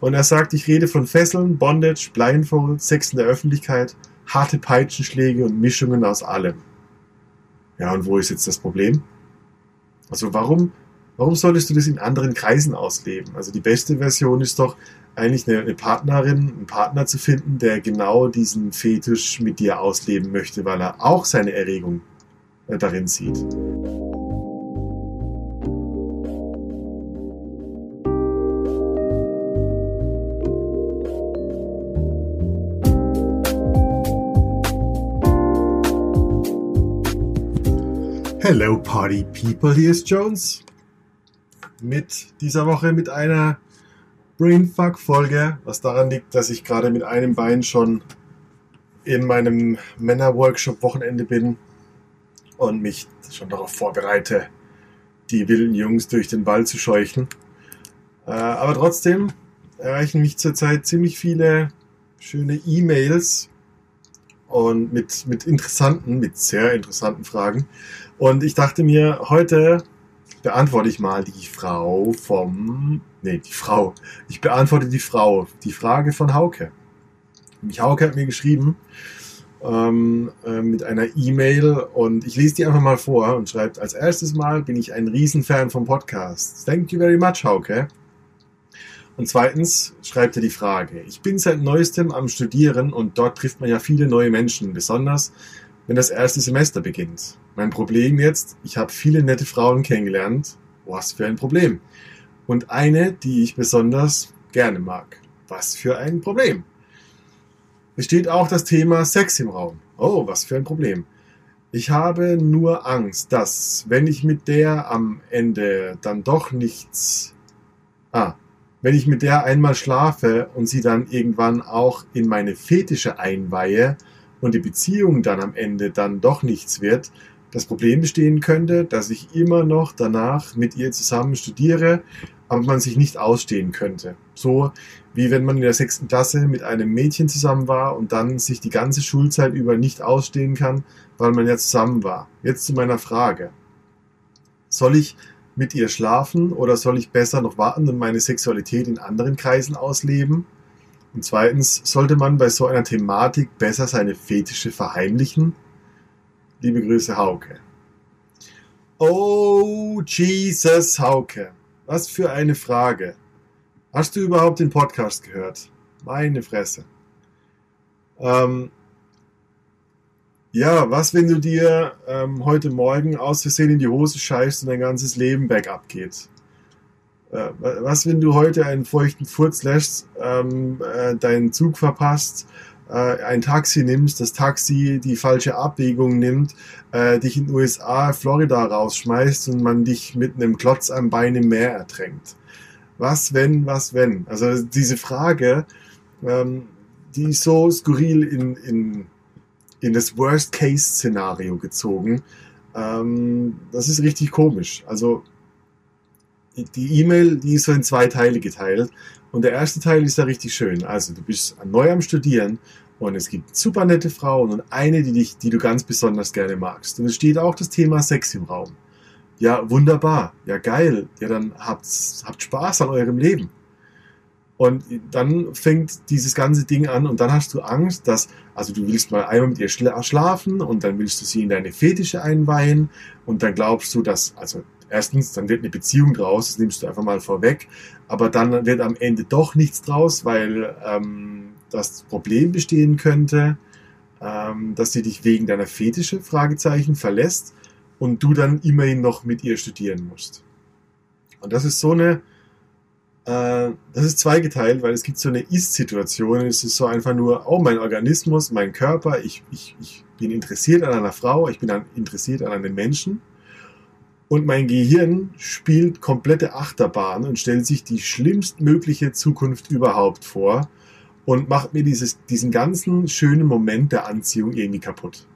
Und er sagt, ich rede von Fesseln, Bondage, Blindfold, Sex in der Öffentlichkeit, harte Peitschenschläge und Mischungen aus allem. Ja, und wo ist jetzt das Problem? Also warum, warum solltest du das in anderen Kreisen ausleben? Also die beste Version ist doch eigentlich eine, eine Partnerin, einen Partner zu finden, der genau diesen Fetisch mit dir ausleben möchte, weil er auch seine Erregung äh, darin sieht. Hello Party People, hier ist Jones. Mit dieser Woche mit einer Brainfuck Folge, was daran liegt, dass ich gerade mit einem Bein schon in meinem Männer-Workshop Wochenende bin und mich schon darauf vorbereite, die wilden Jungs durch den Wald zu scheuchen. Äh, aber trotzdem erreichen mich zurzeit ziemlich viele schöne E-Mails und mit, mit interessanten, mit sehr interessanten Fragen. Und ich dachte mir, heute beantworte ich mal die Frau vom, nee, die Frau. Ich beantworte die Frau, die Frage von Hauke. Nämlich Hauke hat mir geschrieben ähm, äh, mit einer E-Mail und ich lese die einfach mal vor und schreibt, als erstes Mal bin ich ein Riesenfan vom Podcast. Thank you very much, Hauke. Und zweitens schreibt er die Frage, ich bin seit neuestem am Studieren und dort trifft man ja viele neue Menschen, besonders wenn das erste Semester beginnt. Mein Problem jetzt, ich habe viele nette Frauen kennengelernt. Was für ein Problem. Und eine, die ich besonders gerne mag. Was für ein Problem. Es steht auch das Thema Sex im Raum. Oh, was für ein Problem. Ich habe nur Angst, dass, wenn ich mit der am Ende dann doch nichts. Ah, wenn ich mit der einmal schlafe und sie dann irgendwann auch in meine Fetische einweihe, und die Beziehung dann am Ende dann doch nichts wird, das Problem bestehen könnte, dass ich immer noch danach mit ihr zusammen studiere, aber man sich nicht ausstehen könnte. So wie wenn man in der sechsten Klasse mit einem Mädchen zusammen war und dann sich die ganze Schulzeit über nicht ausstehen kann, weil man ja zusammen war. Jetzt zu meiner Frage. Soll ich mit ihr schlafen oder soll ich besser noch warten und meine Sexualität in anderen Kreisen ausleben? Und zweitens, sollte man bei so einer Thematik besser seine Fetische verheimlichen? Liebe Grüße, Hauke. Oh, Jesus, Hauke. Was für eine Frage. Hast du überhaupt den Podcast gehört? Meine Fresse. Ähm, ja, was, wenn du dir ähm, heute Morgen aus Versehen in die Hose scheißt und dein ganzes Leben bergab geht? Äh, was, wenn du heute einen feuchten Furz lässt, ähm, äh, deinen Zug verpasst, ein Taxi nimmst, das Taxi die falsche Abwägung nimmt, äh, dich in den USA, Florida rausschmeißt und man dich mit einem Klotz am Bein im Meer ertränkt? Was, wenn, was, wenn? Also diese Frage, ähm, die ist so skurril in, in, in das Worst-Case-Szenario gezogen. Ähm, das ist richtig komisch. Also die E-Mail, die ist so in zwei Teile geteilt. Und der erste Teil ist ja richtig schön. Also du bist neu am Studieren und es gibt super nette Frauen und eine, die dich, die du ganz besonders gerne magst. Und es steht auch das Thema Sex im Raum. Ja, wunderbar. Ja, geil. Ja, dann habt, habt Spaß an eurem Leben. Und dann fängt dieses ganze Ding an und dann hast du Angst, dass, also du willst mal einmal mit ihr schlafen und dann willst du sie in deine Fetische einweihen und dann glaubst du, dass, also erstens, dann wird eine Beziehung draus, das nimmst du einfach mal vorweg, aber dann wird am Ende doch nichts draus, weil ähm, das Problem bestehen könnte, ähm, dass sie dich wegen deiner Fetische, Fragezeichen, verlässt und du dann immerhin noch mit ihr studieren musst. Und das ist so eine, äh, das ist zweigeteilt, weil es gibt so eine Ist-Situation, es ist so einfach nur, oh, mein Organismus, mein Körper, ich, ich, ich bin interessiert an einer Frau, ich bin an, interessiert an einem Menschen und mein Gehirn spielt komplette Achterbahn und stellt sich die schlimmstmögliche Zukunft überhaupt vor und macht mir dieses, diesen ganzen schönen Moment der Anziehung irgendwie kaputt.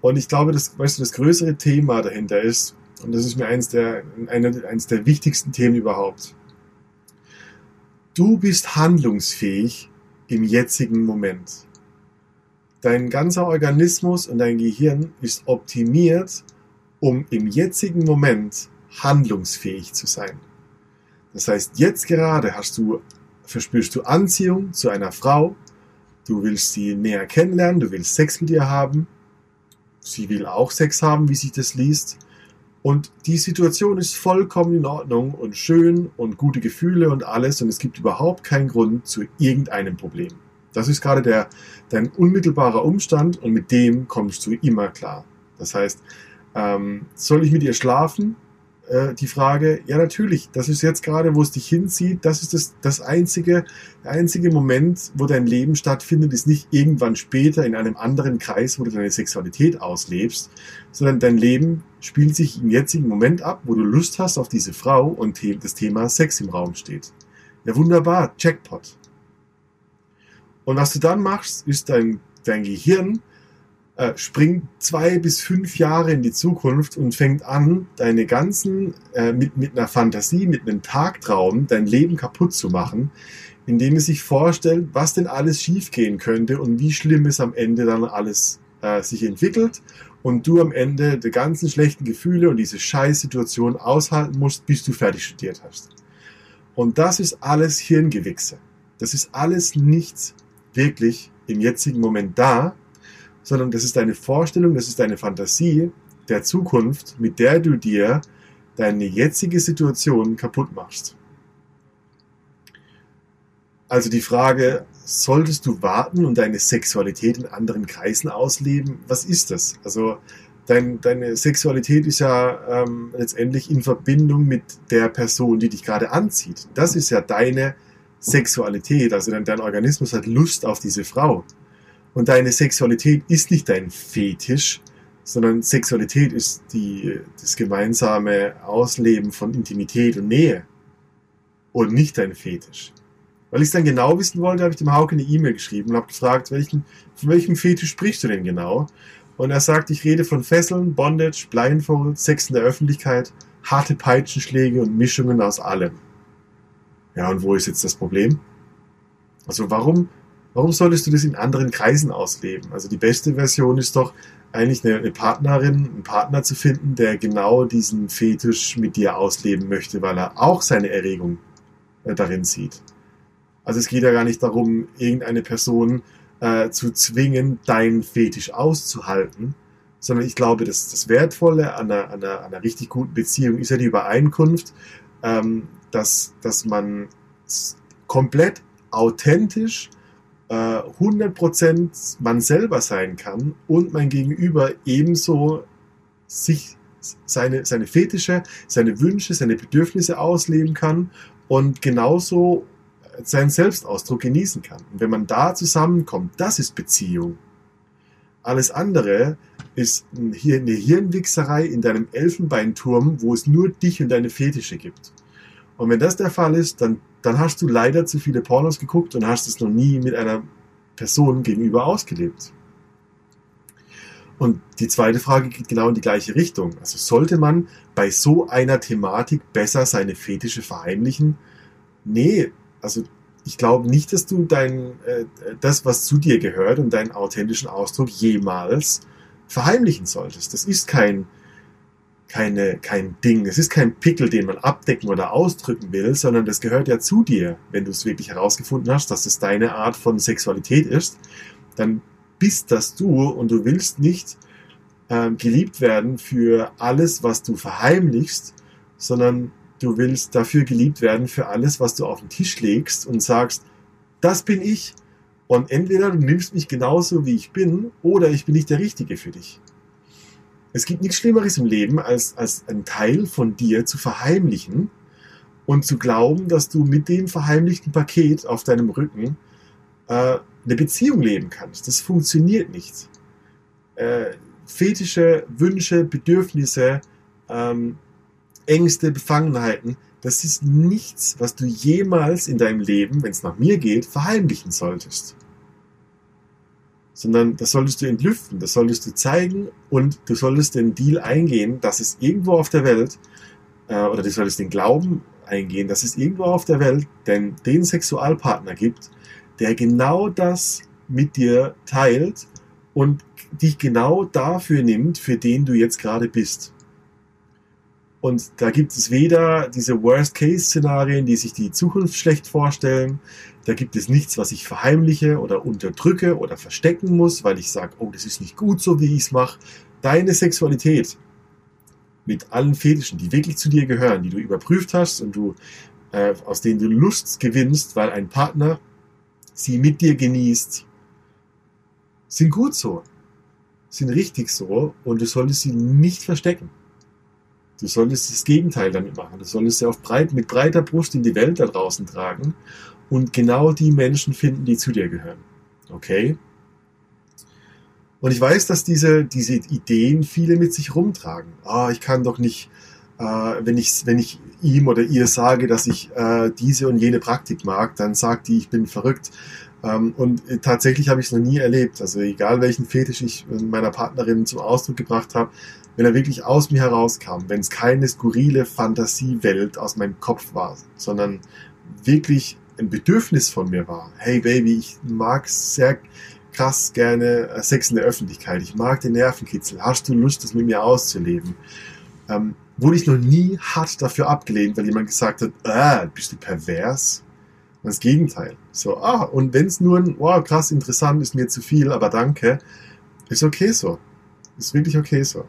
Und ich glaube, das, weißt du, das größere Thema dahinter ist, und das ist mir eins der, eine, eins der wichtigsten Themen überhaupt. Du bist handlungsfähig im jetzigen Moment. Dein ganzer Organismus und dein Gehirn ist optimiert um im jetzigen Moment handlungsfähig zu sein. Das heißt, jetzt gerade hast du verspürst du Anziehung zu einer Frau, du willst sie näher kennenlernen, du willst Sex mit ihr haben, sie will auch Sex haben, wie sich das liest. Und die Situation ist vollkommen in Ordnung und schön und gute Gefühle und alles und es gibt überhaupt keinen Grund zu irgendeinem Problem. Das ist gerade der, dein unmittelbarer Umstand und mit dem kommst du immer klar. Das heißt, ähm, soll ich mit ihr schlafen? Äh, die Frage, ja natürlich, das ist jetzt gerade, wo es dich hinzieht, das ist das, das einzige, der einzige Moment, wo dein Leben stattfindet, ist nicht irgendwann später in einem anderen Kreis, wo du deine Sexualität auslebst, sondern dein Leben spielt sich im jetzigen Moment ab, wo du Lust hast auf diese Frau und das Thema Sex im Raum steht. Ja, wunderbar, Jackpot. Und was du dann machst, ist dein, dein Gehirn äh, springt zwei bis fünf Jahre in die Zukunft und fängt an, deine ganzen, äh, mit, mit einer Fantasie, mit einem Tagtraum, dein Leben kaputt zu machen, indem es sich vorstellt, was denn alles schiefgehen könnte und wie schlimm es am Ende dann alles äh, sich entwickelt und du am Ende die ganzen schlechten Gefühle und diese Scheißsituation aushalten musst, bis du fertig studiert hast. Und das ist alles Hirngewichse. Das ist alles nichts wirklich im jetzigen Moment da, sondern das ist deine Vorstellung, das ist deine Fantasie der Zukunft, mit der du dir deine jetzige Situation kaputt machst. Also die Frage, solltest du warten und deine Sexualität in anderen Kreisen ausleben? Was ist das? Also dein, deine Sexualität ist ja ähm, letztendlich in Verbindung mit der Person, die dich gerade anzieht. Das ist ja deine Sexualität. Also dein, dein Organismus hat Lust auf diese Frau. Und deine Sexualität ist nicht dein Fetisch, sondern Sexualität ist die, das gemeinsame Ausleben von Intimität und Nähe und nicht dein Fetisch. Weil ich es dann genau wissen wollte, habe ich dem Hauke eine E-Mail geschrieben und habe gefragt, welchen, von welchem Fetisch sprichst du denn genau? Und er sagt, ich rede von Fesseln, Bondage, Blindfold, Sex in der Öffentlichkeit, harte Peitschenschläge und Mischungen aus allem. Ja, und wo ist jetzt das Problem? Also warum Warum solltest du das in anderen Kreisen ausleben? Also die beste Version ist doch eigentlich eine, eine Partnerin, einen Partner zu finden, der genau diesen Fetisch mit dir ausleben möchte, weil er auch seine Erregung äh, darin sieht. Also es geht ja gar nicht darum, irgendeine Person äh, zu zwingen, deinen Fetisch auszuhalten, sondern ich glaube, dass das Wertvolle an einer, an einer, an einer richtig guten Beziehung ist ja die Übereinkunft, ähm, dass, dass man komplett authentisch 100% äh, man selber sein kann und mein Gegenüber ebenso sich seine, seine Fetische, seine Wünsche, seine Bedürfnisse ausleben kann und genauso seinen Selbstausdruck genießen kann. Und wenn man da zusammenkommt, das ist Beziehung. Alles andere ist hier eine Hirnwichserei in deinem Elfenbeinturm, wo es nur dich und deine Fetische gibt. Und wenn das der Fall ist, dann dann hast du leider zu viele Pornos geguckt und hast es noch nie mit einer Person gegenüber ausgelebt. Und die zweite Frage geht genau in die gleiche Richtung. Also sollte man bei so einer Thematik besser seine Fetische verheimlichen? Nee, also ich glaube nicht, dass du dein, äh, das, was zu dir gehört und deinen authentischen Ausdruck jemals verheimlichen solltest. Das ist kein keine, kein Ding. Es ist kein Pickel, den man abdecken oder ausdrücken will, sondern das gehört ja zu dir. Wenn du es wirklich herausgefunden hast, dass es deine Art von Sexualität ist, dann bist das du und du willst nicht äh, geliebt werden für alles, was du verheimlichst, sondern du willst dafür geliebt werden für alles, was du auf den Tisch legst und sagst, das bin ich. Und entweder du nimmst mich genauso, wie ich bin, oder ich bin nicht der Richtige für dich. Es gibt nichts Schlimmeres im Leben, als, als ein Teil von dir zu verheimlichen und zu glauben, dass du mit dem verheimlichten Paket auf deinem Rücken äh, eine Beziehung leben kannst. Das funktioniert nicht. Äh, fetische Wünsche, Bedürfnisse, ähm, Ängste, Befangenheiten, das ist nichts, was du jemals in deinem Leben, wenn es nach mir geht, verheimlichen solltest sondern das solltest du entlüften, das solltest du zeigen und du solltest den Deal eingehen, dass es irgendwo auf der Welt, äh, oder du solltest den Glauben eingehen, dass es irgendwo auf der Welt denn den Sexualpartner gibt, der genau das mit dir teilt und dich genau dafür nimmt, für den du jetzt gerade bist. Und da gibt es weder diese Worst-Case-Szenarien, die sich die Zukunft schlecht vorstellen. Da gibt es nichts, was ich verheimliche oder unterdrücke oder verstecken muss, weil ich sage, oh, das ist nicht gut so, wie ich es mache. Deine Sexualität mit allen Fetischen, die wirklich zu dir gehören, die du überprüft hast und du äh, aus denen du Lust gewinnst, weil ein Partner sie mit dir genießt, sind gut so, sind richtig so und du solltest sie nicht verstecken. Du solltest das Gegenteil damit machen. Du solltest sie auf breit, mit breiter Brust in die Welt da draußen tragen und genau die Menschen finden, die zu dir gehören. Okay? Und ich weiß, dass diese, diese Ideen viele mit sich rumtragen. Ah, ich kann doch nicht, äh, wenn, ich, wenn ich ihm oder ihr sage, dass ich äh, diese und jene Praktik mag, dann sagt die, ich bin verrückt. Ähm, und äh, tatsächlich habe ich es noch nie erlebt. Also egal welchen Fetisch ich meiner Partnerin zum Ausdruck gebracht habe, wenn er wirklich aus mir herauskam, wenn es keine skurrile Fantasiewelt aus meinem Kopf war, sondern wirklich ein Bedürfnis von mir war. Hey Baby, ich mag sehr krass gerne äh, Sex in der Öffentlichkeit. Ich mag den Nervenkitzel. Hast du Lust, das mit mir auszuleben? Ähm, wurde ich noch nie hart dafür abgelehnt, weil jemand gesagt hat, ah, bist du pervers? Das Gegenteil. So, ah, und wenn es nur ein, wow, krass, interessant, ist mir zu viel, aber danke, ist okay so. Ist wirklich okay so.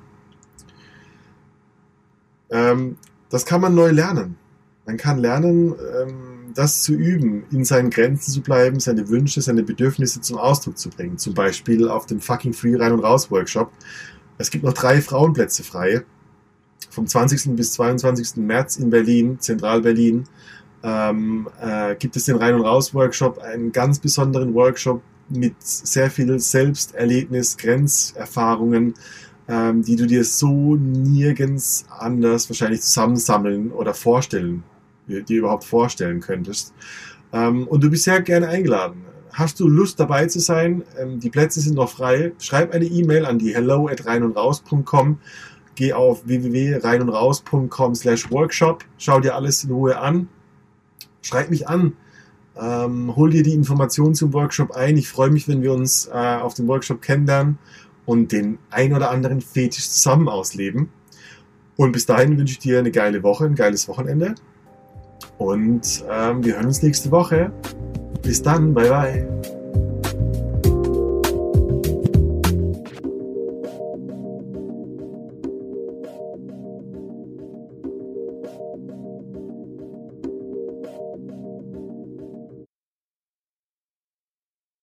Ähm, das kann man neu lernen. Man kann lernen, ähm, das zu üben, in seinen Grenzen zu bleiben, seine Wünsche, seine Bedürfnisse zum Ausdruck zu bringen. Zum Beispiel auf dem fucking Free Rein und Raus Workshop. Es gibt noch drei Frauenplätze frei. Vom 20. bis 22. März in Berlin, Zentral-Berlin ähm, äh, gibt es den Rein- und Raus-Workshop, einen ganz besonderen Workshop mit sehr viel Selbsterlebnis, Grenzerfahrungen, ähm, die du dir so nirgends anders wahrscheinlich zusammensammeln oder vorstellen, dir überhaupt vorstellen könntest. Ähm, und du bist sehr gerne eingeladen. Hast du Lust dabei zu sein? Ähm, die Plätze sind noch frei. Schreib eine E-Mail an die hello at reinundraus.com. Geh auf www.reinundraus.com slash workshop. Schau dir alles in Ruhe an schreib mich an. Ähm, hol dir die Informationen zum Workshop ein. Ich freue mich, wenn wir uns äh, auf dem Workshop kennenlernen und den ein oder anderen Fetisch zusammen ausleben. Und bis dahin wünsche ich dir eine geile Woche, ein geiles Wochenende. Und ähm, wir hören uns nächste Woche. Bis dann, bye bye.